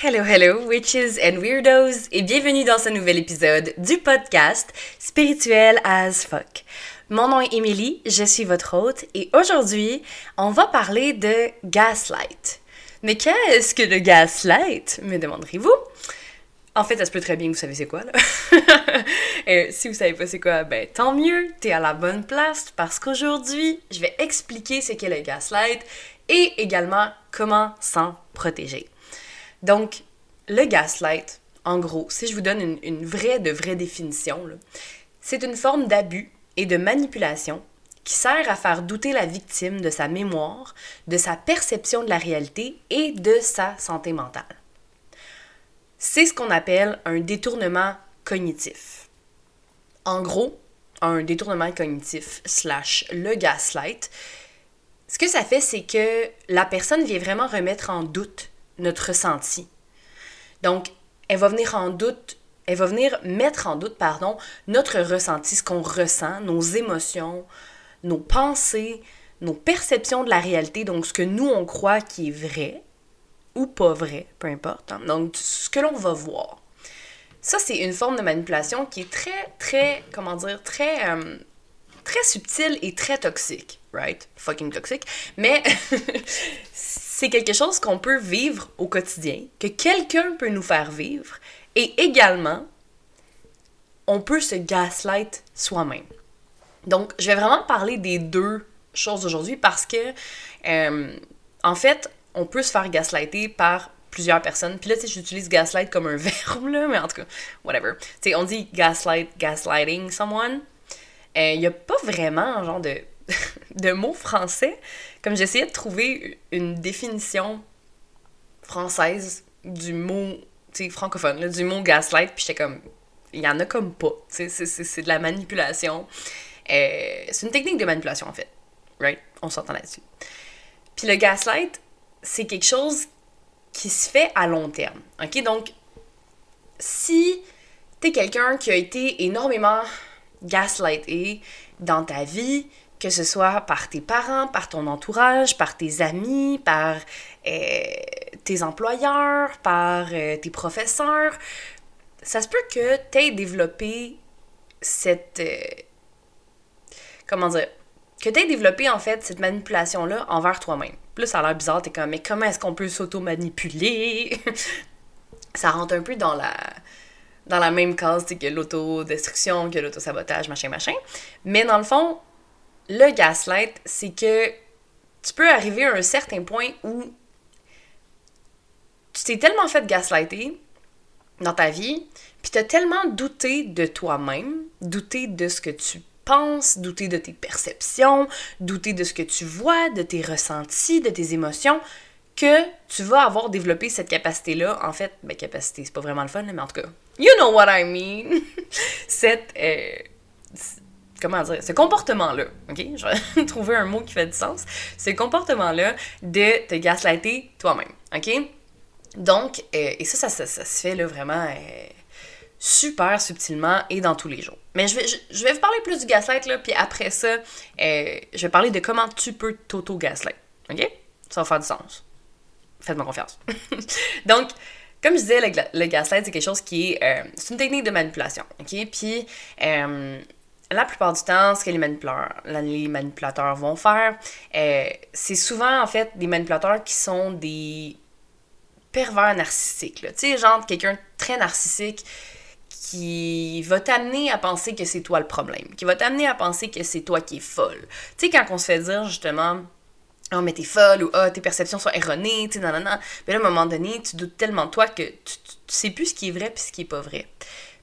Hello, hello, witches and weirdos, et bienvenue dans ce nouvel épisode du podcast Spirituel as fuck. Mon nom est Emily, je suis votre hôte, et aujourd'hui, on va parler de gaslight. Mais qu'est-ce que le gaslight, me demanderez-vous? En fait, ça se peut très bien que vous savez c'est quoi, là. si vous savez pas c'est quoi, ben tant mieux, t'es à la bonne place, parce qu'aujourd'hui, je vais expliquer ce qu'est le gaslight et également comment s'en protéger. Donc, le gaslight, en gros, si je vous donne une, vraie de vraie définition, c'est une forme d'abus et de manipulation qui sert à faire douter la victime de sa mémoire, de sa perception de la réalité et de sa santé mentale. C'est ce qu'on appelle un détournement cognitif. En gros, un détournement cognitif slash le gaslight, ce que ça fait, c'est que la personne vient vraiment remettre en doute notre ressenti. Donc, elle va venir en doute, elle va venir mettre en doute, pardon, notre ressenti, ce qu'on ressent, nos émotions, nos pensées, nos perceptions de la réalité, donc ce que nous on croit qui est vrai ou pas vrai, peu importe. Hein. Donc, ce que l'on va voir. Ça, c'est une forme de manipulation qui est très, très, comment dire, très, euh, très subtile et très toxique, right? Fucking toxique. Mais c'est quelque chose qu'on peut vivre au quotidien, que quelqu'un peut nous faire vivre, et également, on peut se gaslight soi-même. Donc, je vais vraiment parler des deux choses aujourd'hui parce que, euh, en fait, on peut se faire gaslighter par plusieurs personnes. Puis là, tu sais, j'utilise gaslight comme un verbe, là, mais en tout cas, whatever. Tu sais, on dit gaslight, gaslighting someone. Il euh, n'y a pas vraiment, genre, de de mots français, comme j'essayais de trouver une définition française du mot, tu sais, francophone, du mot gaslight, puis j'étais comme, il y en a comme pas, tu sais, c'est de la manipulation. Euh, c'est une technique de manipulation, en fait, right? On s'entend là-dessus. Puis le gaslight, c'est quelque chose qui se fait à long terme, ok? Donc, si t'es quelqu'un qui a été énormément gaslighté dans ta vie, que ce soit par tes parents, par ton entourage, par tes amis, par euh, tes employeurs, par euh, tes professeurs, ça se peut que tu aies développé cette... Euh, comment dire? Que tu développé en fait cette manipulation-là envers toi-même. Plus ça a l'air bizarre, t'es comme, mais comment est-ce qu'on peut s'auto-manipuler? ça rentre un peu dans la dans la même case que l'autodestruction, que l'autosabotage, machin, machin. Mais dans le fond, le gaslight, c'est que tu peux arriver à un certain point où tu t'es tellement fait gaslighter dans ta vie, puis tu as tellement douté de toi-même, douté de ce que tu penses, douté de tes perceptions, douté de ce que tu vois, de tes ressentis, de tes émotions, que tu vas avoir développé cette capacité-là. En fait, ben capacité, c'est pas vraiment le fun, mais en tout cas, you know what I mean! cette, euh, comment dire, ce comportement-là, ok? Je vais trouver un mot qui fait du sens. Ce comportement-là de te gaslighter toi-même, ok? Donc, euh, et ça, ça, se fait là vraiment euh, super subtilement et dans tous les jours. Mais je vais, je, vais vous parler plus du gaslight, là, puis après ça, euh, je vais parler de comment tu peux t'auto-gaslight, ok? Ça va faire du sens. Faites-moi confiance. Donc, comme je disais, le, gaslight, c'est quelque chose qui est... c'est une technique de manipulation, ok? Puis la plupart du temps, ce que les manipulateurs, vont faire, euh, c'est souvent en fait des manipulateurs qui sont des pervers narcissiques. Tu sais, genre quelqu'un très narcissique qui va t'amener à penser que c'est toi le problème, qui va t'amener à penser que c'est toi qui es folle. Tu sais, quand on se fait dire justement, oh, mais t'es folle ou oh, tes perceptions sont erronées, tu sais, non, non, non. Mais là, à un moment donné, tu doutes tellement de toi que tu, tu, tu sais plus ce qui est vrai puis ce qui est pas vrai.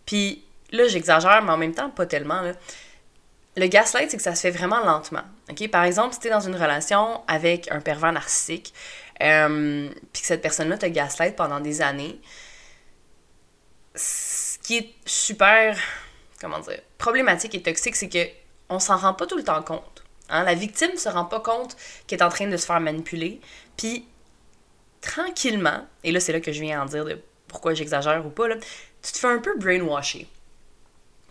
Puis là, j'exagère, mais en même temps, pas tellement. Le gaslight, c'est que ça se fait vraiment lentement. ok? Par exemple, si tu es dans une relation avec un pervers narcissique, euh, puis que cette personne-là te gaslight pendant des années, ce qui est super, comment dire, problématique et toxique, c'est que on s'en rend pas tout le temps compte. Hein? La victime se rend pas compte qu'elle est en train de se faire manipuler, puis tranquillement, et là c'est là que je viens en dire de pourquoi j'exagère ou pas, là, tu te fais un peu brainwasher.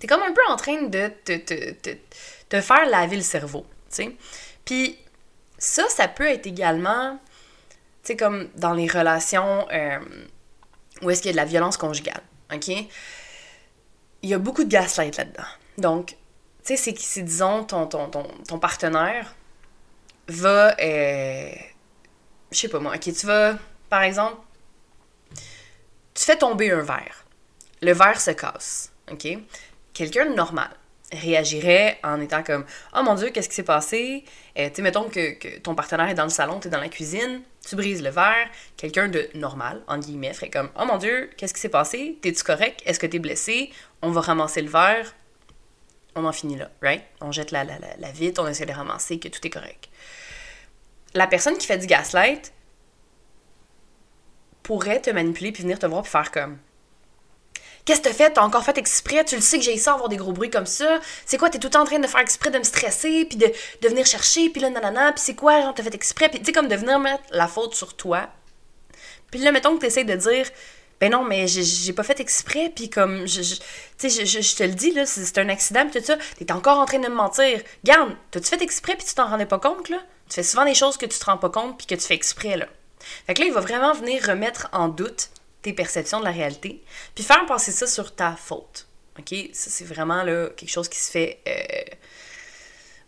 T'es comme un peu en train de te, faire laver le cerveau, tu sais. Puis ça, ça peut être également, tu sais, comme dans les relations, euh, ou est-ce qu'il y a de la violence conjugale, ok? Il y a beaucoup de gaslight là-dedans. Donc, tu sais, c'est disons, ton, ton, ton, partenaire va, euh, je sais pas moi, ok, tu vas, par exemple, tu fais tomber un verre. Le verre se casse, ok? Quelqu'un de normal réagirait en étant comme Oh mon Dieu, qu'est-ce qui s'est passé? Euh, tu mettons que, ton partenaire est dans le salon, tu es dans la cuisine, tu brises le verre, quelqu'un de normal, en guillemets, ferait comme Oh mon Dieu, qu'est-ce qui s'est passé? T'es-tu correct? Est-ce que t'es blessé? On va ramasser le verre. On en finit là, right? On jette la, la, la, vitre, on essaie de ramasser, que tout est correct. La personne qui fait du gaslight pourrait te manipuler puis venir te voir puis faire comme Qu'est-ce que t'as fait? T'as encore fait exprès? Tu le sais que j'ai ça avoir des gros bruits comme ça? C'est quoi? T'es tout le temps en train de faire exprès de me stresser, puis de, de venir chercher, puis là, nanana, puis c'est quoi? Genre, t'as fait exprès? Puis tu sais, comme de venir mettre la faute sur toi. Puis là, mettons que t'essayes de dire, ben non, mais j'ai pas fait exprès, puis comme, tu sais, je, te le dis, là, c'est un accident, puis tout ça, t'es encore en train de me mentir. Garde, t'as-tu fait exprès, puis tu t'en rendais pas compte, là? Tu fais souvent des choses que tu te rends pas compte, puis que tu fais exprès, là. Fait que là, il va vraiment venir remettre en doute tes perceptions de la réalité, puis faire passer ça sur ta faute. OK? Ça, c'est vraiment là, quelque chose qui se fait, euh,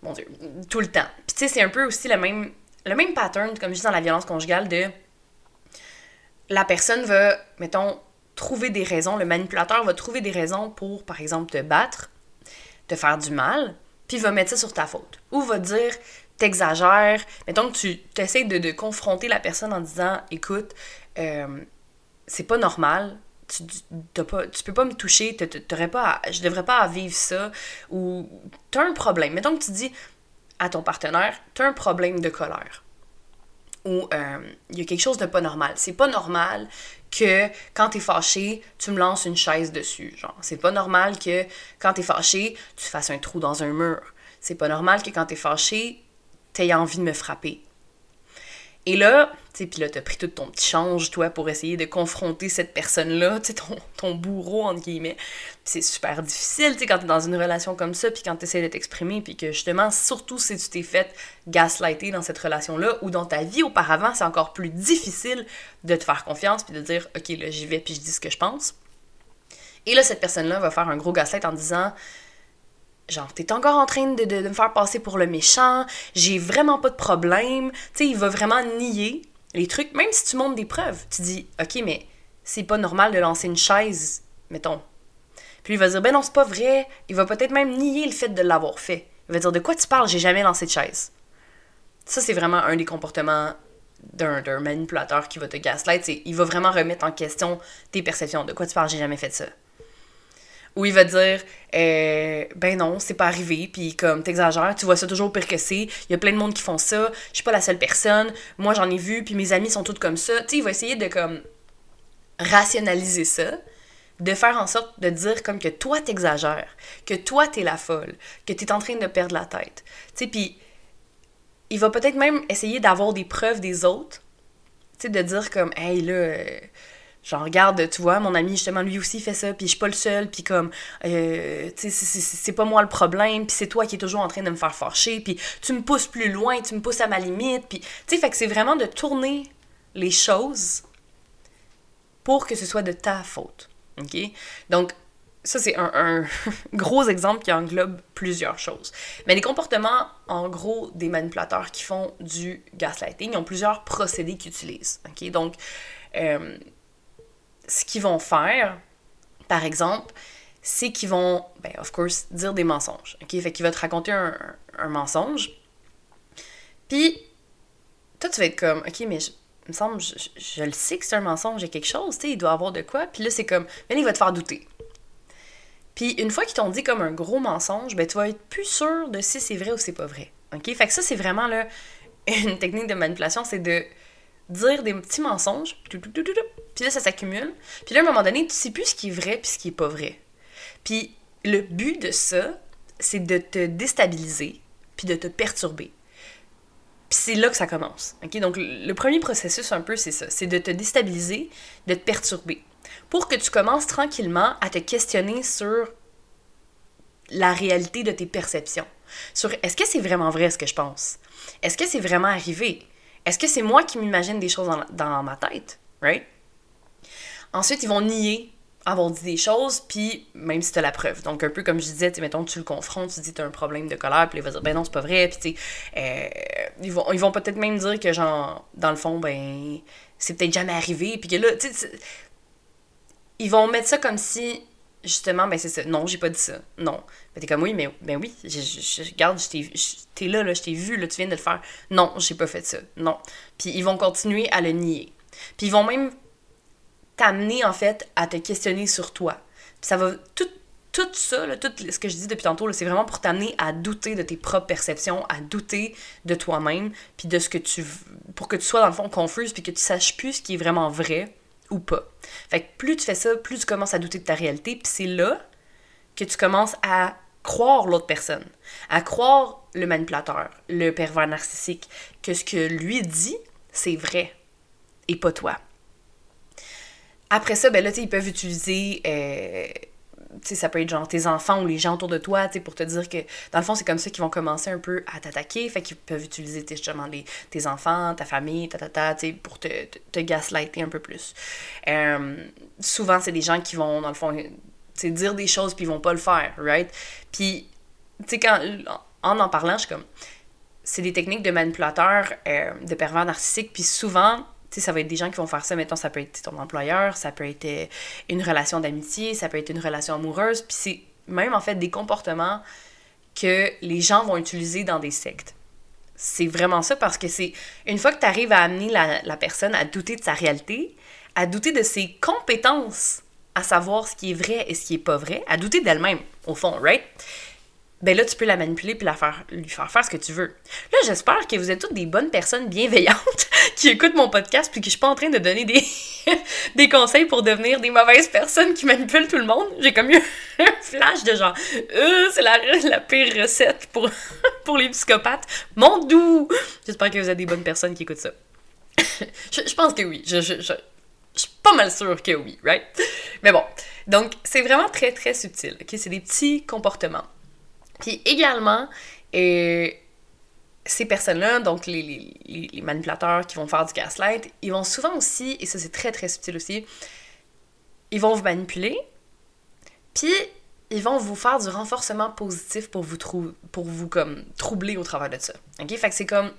mon Dieu, tout le temps. Puis tu sais, c'est un peu aussi le même, le même pattern, comme je dis dans la violence conjugale, de la personne va, mettons, trouver des raisons, le manipulateur va trouver des raisons pour, par exemple, te battre, te faire du mal, puis va mettre ça sur ta faute. Ou va dire, t'exagères, mettons que tu essaies de, confronter la personne en disant, écoute, euh, c'est pas normal. Tu, tu peux pas me toucher, t'aurais pas je devrais pas vivre ça. Ou t'as un problème. Mettons que tu dis à ton partenaire, t'as un problème de colère. Ou euh, il y a quelque chose de pas normal. C'est pas normal que quand t'es fâché, tu me lances une chaise dessus. Genre, c'est pas normal que quand t'es fâché, tu fasses un trou dans un mur. C'est pas normal que quand t'es fâché, t'aies envie de me frapper. Et là, tu sais, puis là, t'as pris tout ton petit change, toi, pour essayer de confronter cette personne-là, tu sais, ton, ton bourreau, entre guillemets. c'est super difficile, tu sais, quand t'es dans une relation comme ça, puis quand t'essaies de t'exprimer, puis que justement, surtout si tu t'es fait gaslighter dans cette relation-là, ou dans ta vie auparavant, c'est encore plus difficile de te faire confiance, puis de dire, OK, là, j'y vais, puis je dis ce que je pense. Et là, cette personne-là va faire un gros gaslight en disant, genre, t'es encore en train de, me faire passer pour le méchant, j'ai vraiment pas de problème. Tu sais, il va vraiment nier les trucs, même si tu montres des preuves. Tu dis, OK, mais c'est pas normal de lancer une chaise, mettons. Puis il va dire, ben non, c'est pas vrai. Il va peut-être même nier le fait de l'avoir fait. Il va dire, de quoi tu parles, j'ai jamais lancé de chaise. Ça, c'est vraiment un des comportements d'un manipulateur qui va te gaslight. Il va vraiment remettre en question tes perceptions. De quoi tu parles, j'ai jamais fait ça où il va dire euh, ben non, c'est pas arrivé, puis comme t'exagères, tu vois ça toujours pire que c'est, il y a plein de monde qui font ça, je suis pas la seule personne, moi j'en ai vu, puis mes amis sont toutes comme ça. Tu sais, il va essayer de comme rationaliser ça, de faire en sorte de dire comme que toi t'exagères, que toi t'es la folle, que t'es en train de perdre la tête. Tu sais, puis il va peut-être même essayer d'avoir des preuves des autres, tu sais, de dire comme, hey là, euh, Genre, regarde, tu vois, mon ami, justement, lui aussi fait ça, puis je suis pas le seul, puis comme, euh, tu sais, c'est pas moi le problème, puis c'est toi qui es toujours en train de me faire fâcher, puis tu me pousses plus loin, tu me pousses à ma limite, puis, tu sais, fait que c'est vraiment de tourner les choses pour que ce soit de ta faute, ok? Donc, ça, c'est un, un gros exemple qui englobe plusieurs choses. Mais les comportements, en gros, des manipulateurs qui font du gaslighting, ils ont plusieurs procédés qu'ils utilisent, ok? Donc, euh, ce qu'ils vont faire, par exemple, c'est qu'ils vont, ben, of course, dire des mensonges. OK? Fait qu'il va te raconter un, mensonge. Puis, toi, tu vas être comme, OK, mais me semble, je, le sais que c'est un mensonge, a quelque chose, tu sais, il doit avoir de quoi. Puis là, c'est comme, mais il va te faire douter. Puis, une fois qu'ils t'ont dit comme un gros mensonge, ben, tu vas être plus sûr de si c'est vrai ou c'est pas vrai. OK? Fait que ça, c'est vraiment, là, une technique de manipulation, c'est de dire des petits mensonges, puis là, ça s'accumule. Puis là, à un moment donné, tu sais plus ce qui est vrai puis ce qui est pas vrai. Puis le but de ça, c'est de te déstabiliser puis de te perturber. Puis c'est là que ça commence. ok? Donc, le premier processus, un peu, c'est ça. C'est de te déstabiliser, de te perturber. Pour que tu commences tranquillement à te questionner sur la réalité de tes perceptions. Sur est-ce que c'est vraiment vrai ce que je pense? Est-ce que c'est vraiment arrivé? Est-ce que c'est moi qui m'imagine des choses dans, ma tête? Right? ensuite, ils vont nier avoir dit des choses, puis même si t'as la preuve. Donc, un peu comme je disais, mettons, tu le confrontes, tu dis t'as un problème de colère, puis il va dire, ben non, c'est pas vrai, puis tu sais, ils vont, ils vont peut-être même dire que, genre, dans le fond, ben, c'est peut-être jamais arrivé, puis que là, tu sais, ils vont mettre ça comme si, justement, ben c'est ça, non, j'ai pas dit ça, non. Ben t'es comme, oui, mais ben oui, je, je, regarde, t'es là, là, je t'ai vu, là, tu viens de le faire. Non, j'ai pas fait ça, non. Puis ils vont continuer à le nier. Puis ils vont même t'amener en fait à te questionner sur toi. Puis ça va tout tout ça, tout ce que je dis depuis tantôt, c'est vraiment pour t'amener à douter de tes propres perceptions, à douter de toi-même, puis de ce que tu pour que tu sois dans le fond confuse, puis que tu saches plus ce qui est vraiment vrai ou pas. Fait que plus tu fais ça, plus tu commences à douter de ta réalité, puis c'est là que tu commences à croire l'autre personne, à croire le manipulateur, le pervers narcissique, que ce que lui dit, c'est vrai et pas toi. Après ça, ben là, ils peuvent utiliser, euh, sais, ça peut être genre tes enfants ou les gens autour de toi, tu sais, pour te dire que, dans le fond, c'est comme ça qu'ils vont commencer un peu à t'attaquer, fait qu'ils peuvent utiliser, justement, les, tes enfants, ta famille, ta, ta, ta, tu sais, pour te, te, gaslighter un peu plus. Euh, souvent, c'est des gens qui vont, dans le fond, tu dire des choses puis ils vont pas le faire, right? Puis, tu sais, quand, en en parlant, je suis comme, c'est des techniques de manipulateurs, euh, de pervers narcissiques, puis souvent, ça va être des gens qui vont faire ça. Mettons, ça peut être ton employeur, ça peut être euh, une relation d'amitié, ça peut être une relation amoureuse. Puis c'est même en fait des comportements que les gens vont utiliser dans des sectes. C'est vraiment ça parce que c'est une fois que tu arrives à amener la, la, personne à douter de sa réalité, à douter de ses compétences, à savoir ce qui est vrai et ce qui est pas vrai, à douter d'elle-même, au fond, right? Ben là, tu peux la manipuler puis la faire, lui faire faire ce que tu veux. Là, j'espère que vous êtes toutes des bonnes personnes bienveillantes qui écoutent mon podcast puis que je suis pas en train de donner des, des conseils pour devenir des mauvaises personnes qui manipulent tout le monde. J'ai comme eu un flash de genre, euh, c'est la, la pire recette pour, pour les psychopathes. Mon doux! J'espère que vous êtes des bonnes personnes qui écoutent ça. je, pense que oui. Je, je, je, je suis pas mal sûre que oui, right? Mais bon. Donc, c'est vraiment très, très subtil. OK? C'est des petits comportements. Puis également, euh, ces personnes-là, donc les, manipulateurs qui vont faire du gaslight, ils vont souvent aussi, et ça c'est très très subtil aussi, ils vont vous manipuler, puis ils vont vous faire du renforcement positif pour vous, pour vous comme troubler au travers de ça. OK? Fait que c'est comme,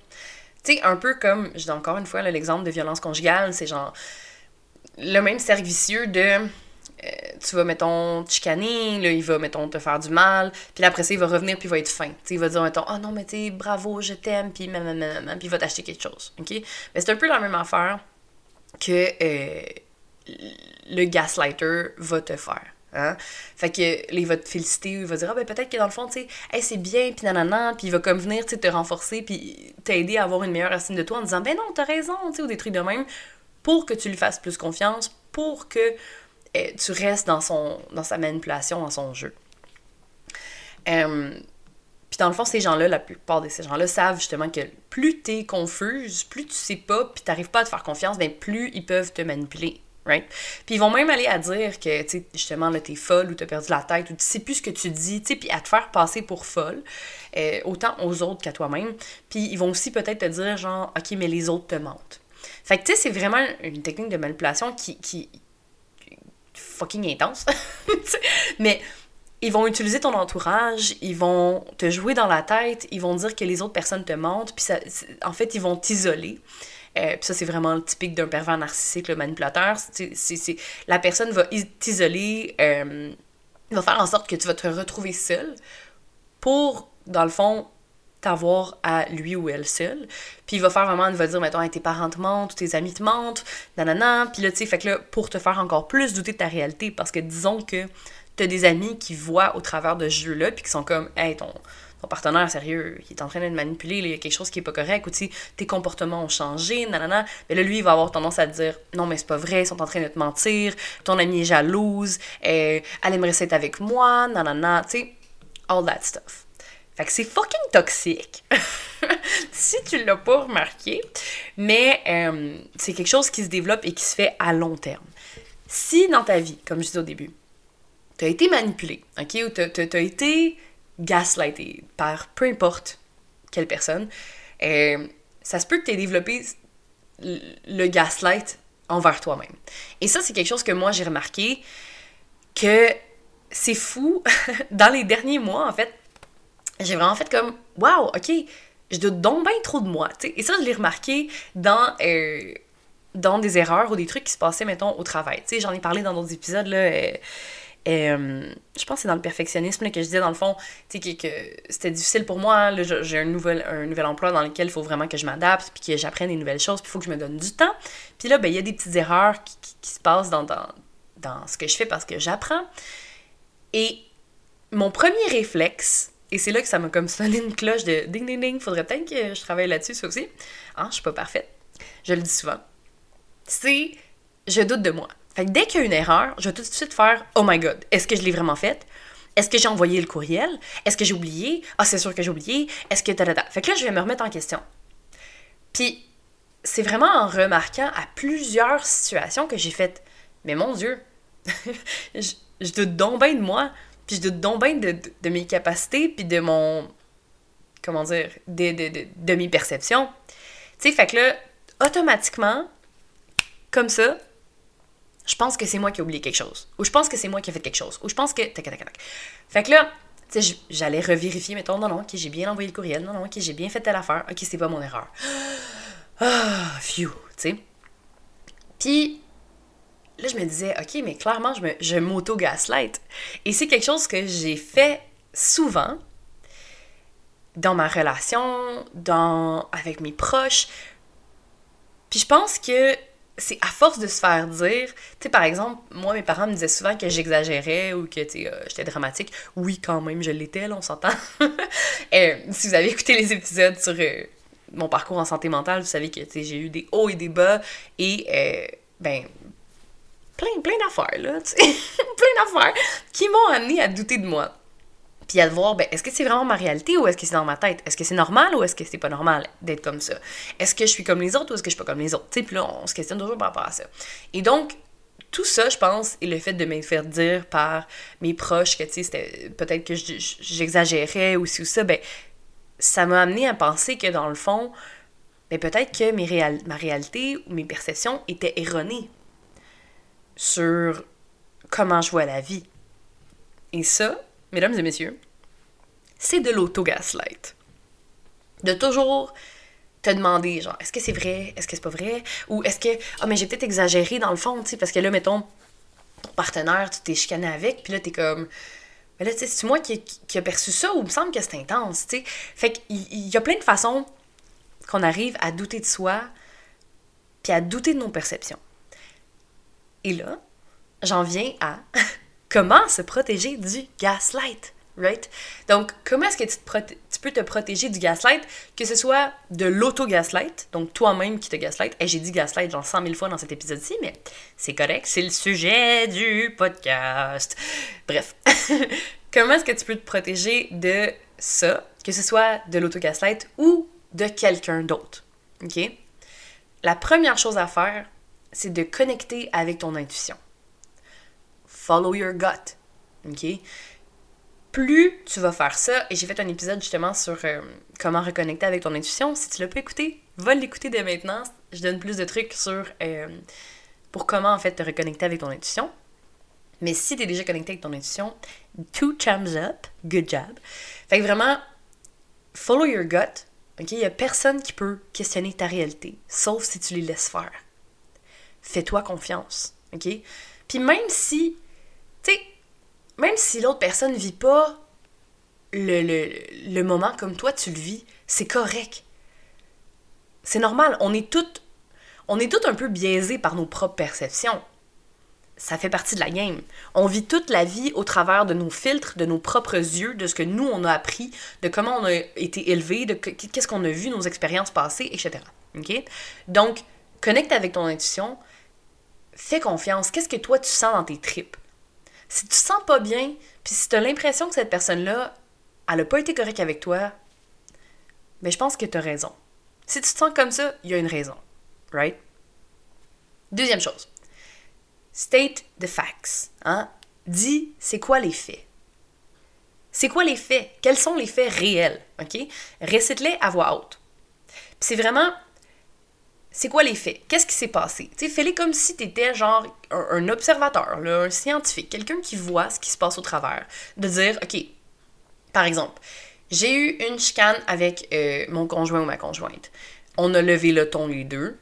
tu sais, un peu comme, je dis encore une fois l'exemple de violence conjugale, c'est genre le même servicieux de euh, tu vas, mettons, te chicaner, là, il va, mettons, te faire du mal, puis après ça, il va revenir, puis il va être fin. il va dire, mettons, oh non, mais tu bravo, je t'aime, puis puis il va t'acheter quelque chose? Mais c'est un peu la même affaire que euh, le gaslighter va te faire. Hein? Fait que il va te féliciter, il va dire, ah ben peut-être que dans le fond, tu c'est bien, puis nanana, puis il va comme venir, te renforcer, puis t'aider à avoir une meilleure estime de toi en disant, ben non, t'as raison, tu ou des trucs de même, pour que tu lui fasses plus confiance, pour que tu restes dans, son, dans sa manipulation, dans son jeu. Euh, puis dans le fond, ces gens-là, la plupart de ces gens-là savent justement que plus tu es confuse, plus tu sais pas, puis t'arrives pas à te faire confiance, bien plus ils peuvent te manipuler. Right? Puis ils vont même aller à dire que, tu sais, justement, là, t'es folle ou t'as perdu la tête ou tu sais plus ce que tu dis, tu puis à te faire passer pour folle, euh, autant aux autres qu'à toi-même. Puis ils vont aussi peut-être te dire, genre, OK, mais les autres te mentent. Fait que, tu sais, c'est vraiment une technique de manipulation qui, fucking intense. Mais ils vont utiliser ton entourage, ils vont te jouer dans la tête, ils vont dire que les autres personnes te mentent, puis en fait, ils vont t'isoler. Euh, puis ça, c'est vraiment typique d'un pervers narcissique, le manipulateur. C'est, c'est, la personne va t'isoler, euh, va faire en sorte que tu vas te retrouver seul pour, dans le fond, t'avoir à lui ou elle seul. Puis il va faire vraiment, il va dire, mettons, tes parents te mentent, tes amis te mentent, nanana. Puis là, tu sais, fait que là, pour te faire encore plus douter de ta réalité, parce que disons que t'as des amis qui voient au travers de ce jeu-là, puis qui sont comme, hey, ton, ton partenaire, sérieux, il est en train de te manipuler, il y a quelque chose qui est pas correct, ou tu tes comportements ont changé, nanana. Mais là, lui, il va avoir tendance à te dire, non, mais c'est pas vrai, ils sont en train de te mentir, ton ami est jalouse, euh, elle aimerait s'être avec moi, nanana, tu sais, all that stuff. Fait que c'est fucking toxique, si tu l'as pas remarqué, mais euh, c'est quelque chose qui se développe et qui se fait à long terme. Si dans ta vie, comme je disais au début, tu as été manipulé, ok, ou tu as, été gaslighté par peu importe quelle personne, euh, ça se peut que tu aies développé le gaslight envers toi-même. Et ça, c'est quelque chose que moi, j'ai remarqué que c'est fou. Dans les derniers mois, en fait, j'ai vraiment fait comme, wow, ok, je doute donc bien trop de moi. Et ça, je l'ai remarqué dans, euh, dans des erreurs ou des trucs qui se passaient, mettons, au travail. J'en ai parlé dans d'autres épisodes, là. Euh, euh, je pense que c'est dans le perfectionnisme que je disais, dans le fond, que, que c'était difficile pour moi. J'ai un nouvel, un nouvel emploi dans lequel il faut vraiment que je m'adapte, puis que j'apprenne des nouvelles choses, puis il faut que je me donne du temps. Puis là, ben, il y a des petites erreurs qui, qui, se passent dans, dans, dans ce que je fais parce que j'apprends. Et mon premier réflexe, et c'est là que ça m'a comme sonné une cloche de ding ding ding, faudrait peut-être que je travaille là-dessus, ça aussi. Ah, je suis pas parfaite. Je le dis souvent. C'est je doute de moi. Dès qu'il y a une erreur, je vais tout de suite faire Oh my god, est-ce que je l'ai vraiment faite? Est-ce que j'ai envoyé le courriel? Est-ce que j'ai oublié? Ah, c'est sûr que j'ai oublié. Est-ce que. Fait que là, je vais me remettre en question. Puis, c'est vraiment en remarquant à plusieurs situations que j'ai fait Mais mon Dieu, je, je doute donc bien de moi. Puis je doute donc bien de, de, mes capacités, puis de mon. Comment dire De, de, de mes perceptions. Tu sais, fait que là, automatiquement, comme ça, je pense que c'est moi qui ai oublié quelque chose. Ou je pense que c'est moi qui ai fait quelque chose. Ou je pense que. Fait que là, tu sais, j'allais revérifier, mettons, non, non, ok, j'ai bien envoyé le courriel, non, non, ok, j'ai bien fait telle affaire, ok, c'est pas mon erreur. Ah, phew, tu sais. Puis, là, je me disais, OK, mais clairement, je, me, je m'auto-gaslight. Et c'est quelque chose que j'ai fait souvent dans ma relation, dans, avec mes proches. Puis je pense que c'est à force de se faire dire, tu sais, par exemple, moi, mes parents me disaient souvent que j'exagérais ou que, euh, j'étais dramatique. Oui, quand même, je l'étais, là, on s'entend. euh, si vous avez écouté les épisodes sur euh, mon parcours en santé mentale, vous savez que, j'ai eu des hauts et des bas et, euh, ben, plein, plein d'affaires, là, tu sais, plein d'affaires qui m'ont amené à douter de moi. Puis à voir, ben, est-ce que c'est vraiment ma réalité ou est-ce que c'est dans ma tête? Est-ce que c'est normal ou est-ce que c'est pas normal d'être comme ça? Est-ce que je suis comme les autres ou est-ce que je suis pas comme les autres? Tu sais, là, on se questionne toujours par rapport à ça. Et donc, tout ça, je pense, et le fait de me faire dire par mes proches que, tu sais, c'était peut-être que j'exagérais ou ci ou ça, ben, ça m'a amené à penser que dans le fond, ben, peut-être que mes ma réalité ou mes perceptions étaient erronées sur comment je vois la vie. Et ça, mesdames et messieurs, c'est de l'auto-gaslight. De toujours te demander, genre, est-ce que c'est vrai? Est-ce que c'est pas vrai? Ou est-ce que, ah, mais j'ai peut-être exagéré dans le fond, tu sais, parce que là, mettons, ton partenaire, tu t'es chicané avec, puis là, t'es comme, mais là, tu sais, c'est moi qui, qui a perçu ça ou il me semble que c'est intense, tu sais? Fait qu'il y a plein de façons qu'on arrive à douter de soi, puis à douter de nos perceptions. Et là, j'en viens à comment se protéger du gaslight, right? Donc, comment est-ce que tu, peux te protéger du gaslight, que ce soit de l'auto-gaslight, donc toi-même qui te gaslight. Et j'ai dit gaslight genre 100 000 fois dans cet épisode-ci, mais c'est correct, c'est le sujet du podcast. Bref, comment est-ce que tu peux te protéger de ça, que ce soit de l'auto-gaslight ou de quelqu'un d'autre, ok? La première chose à faire, c'est de connecter avec ton intuition. Follow your gut. OK? Plus tu vas faire ça, et j'ai fait un épisode justement sur euh, comment reconnecter avec ton intuition. Si tu l'as pas écouté, va l'écouter dès maintenant. Je donne plus de trucs sur euh, pour comment en fait te reconnecter avec ton intuition. Mais si tu es déjà connecté avec ton intuition, two thumbs up, good job. Fait que vraiment, follow your gut. OK? Il n'y a personne qui peut questionner ta réalité, sauf si tu les laisses faire fais-toi confiance, OK? Puis même si, tu sais, même si l'autre personne ne vit pas le, moment comme toi tu le vis, c'est correct. C'est normal, on est toutes on est toutes un peu biaisés par nos propres perceptions. Ça fait partie de la game. On vit toute la vie au travers de nos filtres, de nos propres yeux, de ce que nous on a appris, de comment on a été élevé, de qu'est-ce qu'on a vu, nos expériences passées, etc. OK? Donc, connecte avec ton intuition, fais confiance. Qu'est-ce que toi tu sens dans tes tripes? Si tu te sens pas bien, puis si tu as l'impression que cette personne-là, elle a pas été correcte avec toi, mais ben, je pense que tu as raison. Si tu te sens comme ça, il y a une raison. Right? Deuxième chose. State the facts. Hein? Dis, c'est quoi les faits? C'est quoi les faits? Quels sont les faits réels? OK? Récite-les à voix haute. c'est vraiment c'est quoi les faits? Qu'est-ce qui s'est passé? Tu fais-les comme si tu étais genre un, observateur, un scientifique, quelqu'un qui voit ce qui se passe au travers. De dire, OK, par exemple, j'ai eu une chicane avec euh, mon conjoint ou ma conjointe. On a levé le ton les deux.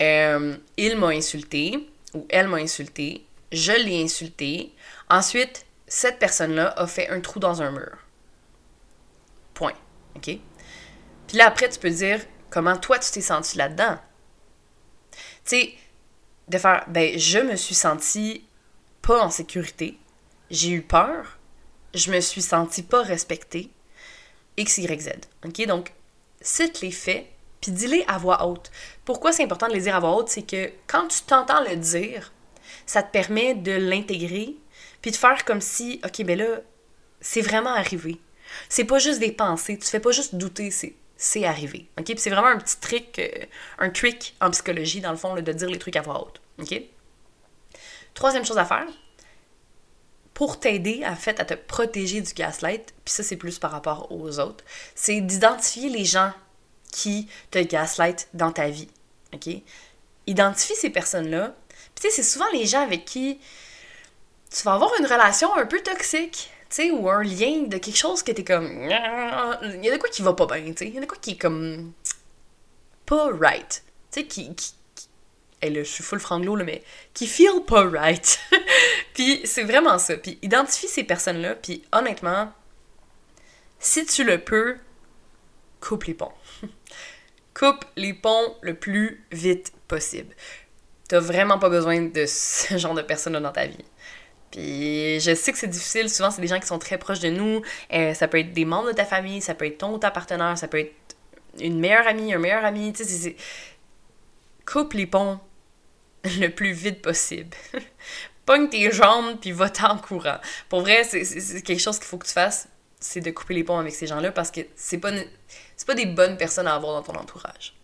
Euh, il m'a insulté ou elle m'a insulté. Je l'ai insulté. Ensuite, cette personne-là a fait un trou dans un mur. Point. OK? Puis là, après, tu peux dire comment toi, tu t'es senti là-dedans? Tu de faire, ben, je me suis senti pas en sécurité. J'ai eu peur. Je me suis senti pas respectée. X, Y, Z. OK? Donc, cite les faits, puis dis-les à voix haute. Pourquoi c'est important de les dire à voix haute? C'est que quand tu t'entends le dire, ça te permet de l'intégrer, puis de faire comme si, OK, ben là, c'est vraiment arrivé. C'est pas juste des pensées, tu fais pas juste douter, c'est c'est arrivé. OK? Puis c'est vraiment un petit trick, euh, un trick en psychologie, dans le fond, de dire les trucs à voix haute. OK? Troisième chose à faire, pour t'aider en fait à te protéger du gaslight, puis ça c'est plus par rapport aux autres, c'est d'identifier les gens qui te gaslight dans ta vie. OK? Identifie ces personnes-là. Puis tu sais, c'est souvent les gens avec qui tu vas avoir une relation un peu toxique, sais, ou un lien de quelque chose que t'es comme. Il y a de quoi qui va pas bien, tu sais. Il y a de quoi qui est comme. pas right. Tu sais, qui. qui, Et là, je suis full franglo, là, mais qui feel pas right. puis c'est vraiment ça. Puis identifie ces personnes-là, puis honnêtement, si tu le peux, coupe les ponts. coupe les ponts le plus vite possible. T'as vraiment pas besoin de ce genre de personnes dans ta vie. Puis je sais que c'est difficile, souvent c'est des gens qui sont très proches de nous, euh, ça peut être des membres de ta famille, ça peut être ton ou ta partenaire, ça peut être une meilleure amie, un meilleur ami, tu sais. Coupe les ponts le plus vite possible. Pogne tes jambes puis va-t'en courant. Pour vrai, c'est quelque chose qu'il faut que tu fasses, c'est de couper les ponts avec ces gens-là parce que c'est pas, c'est pas des bonnes personnes à avoir dans ton entourage.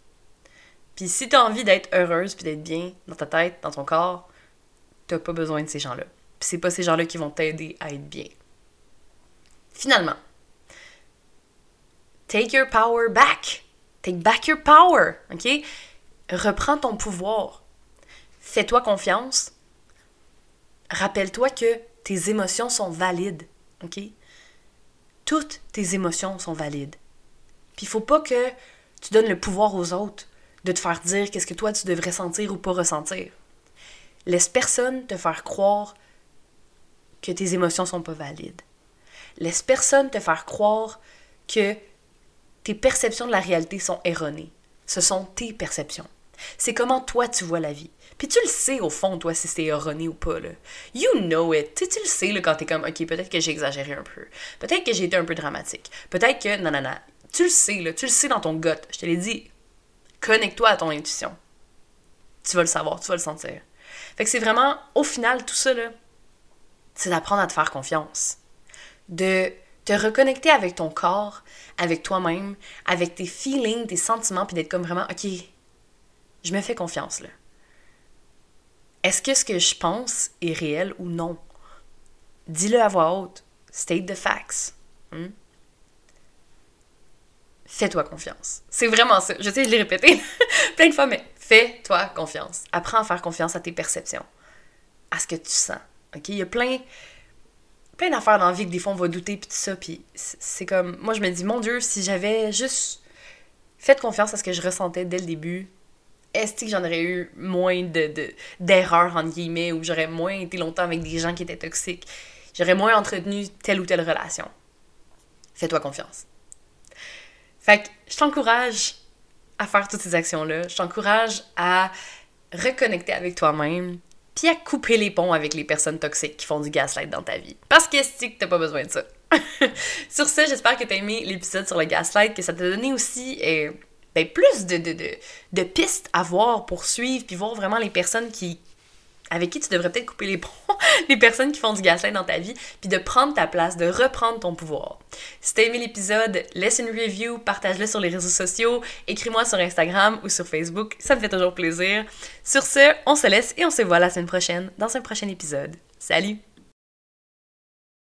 Puis si t'as envie d'être heureuse puis d'être bien dans ta tête, dans ton corps, t'as pas besoin de ces gens-là c'est pas ces gens-là qui vont t'aider à être bien. Finalement, take your power back. Take back your power, OK? Reprends ton pouvoir. Fais-toi confiance. Rappelle-toi que tes émotions sont valides, OK? Toutes tes émotions sont valides. Puis il faut pas que tu donnes le pouvoir aux autres de te faire dire qu'est-ce que toi tu devrais sentir ou pas ressentir. Laisse personne te faire croire que tes émotions sont pas valides. Laisse personne te faire croire que tes perceptions de la réalité sont erronées. Ce sont tes perceptions. C'est comment toi tu vois la vie. Puis tu le sais au fond, toi, si c'est erroné ou pas. Là. You know it. tu le sais là, quand t'es comme, OK, peut-être que j'ai exagéré un peu. Peut-être que j'ai été un peu dramatique. Peut-être que, non, non, non. Tu le sais, là, tu le sais dans ton gut. Je te l'ai dit. Connecte-toi à ton intuition. Tu vas le savoir, tu vas le sentir. Fait que c'est vraiment, au final, tout ça, là, c'est d'apprendre à te faire confiance. De te reconnecter avec ton corps, avec toi-même, avec tes feelings, tes sentiments, puis d'être comme vraiment, OK, je me fais confiance là. Est-ce que ce que je pense est réel ou non? Dis-le à voix haute. State the facts. Hmm? Fais-toi confiance. C'est vraiment ça. Je sais, je l'ai répété plein de fois, mais fais-toi confiance. Apprends à faire confiance à tes perceptions, à ce que tu sens. OK? Il y a plein, plein d'affaires dans la vie que des fois on va douter puis tout ça. Puis c'est comme. Moi, je me dis, mon Dieu, si j'avais juste fait confiance à ce que je ressentais dès le début, est-ce que j'en aurais eu moins de, d'erreurs, entre guillemets, ou j'aurais moins été longtemps avec des gens qui étaient toxiques? J'aurais moins entretenu telle ou telle relation. Fais-toi confiance. Fait que je t'encourage à faire toutes ces actions-là. Je t'encourage à reconnecter avec toi-même, puis à couper les ponts avec les personnes toxiques qui font du gaslight dans ta vie. Parce que c'est que t'as pas besoin de ça. sur ce, j'espère que t'as aimé l'épisode sur le gaslight, que ça t'a donné aussi euh, ben, plus de, de, de, de pistes à voir, pour suivre, puis voir vraiment les personnes qui, avec qui tu devrais peut-être couper les ponts, les personnes qui font du gaslight dans ta vie, puis de prendre ta place, de reprendre ton pouvoir. Si t'as aimé l'épisode, laisse une review, partage-le sur les réseaux sociaux, écris-moi sur Instagram ou sur Facebook, ça me fait toujours plaisir. Sur ce, on se laisse et on se voit la semaine prochaine dans un prochain épisode. Salut!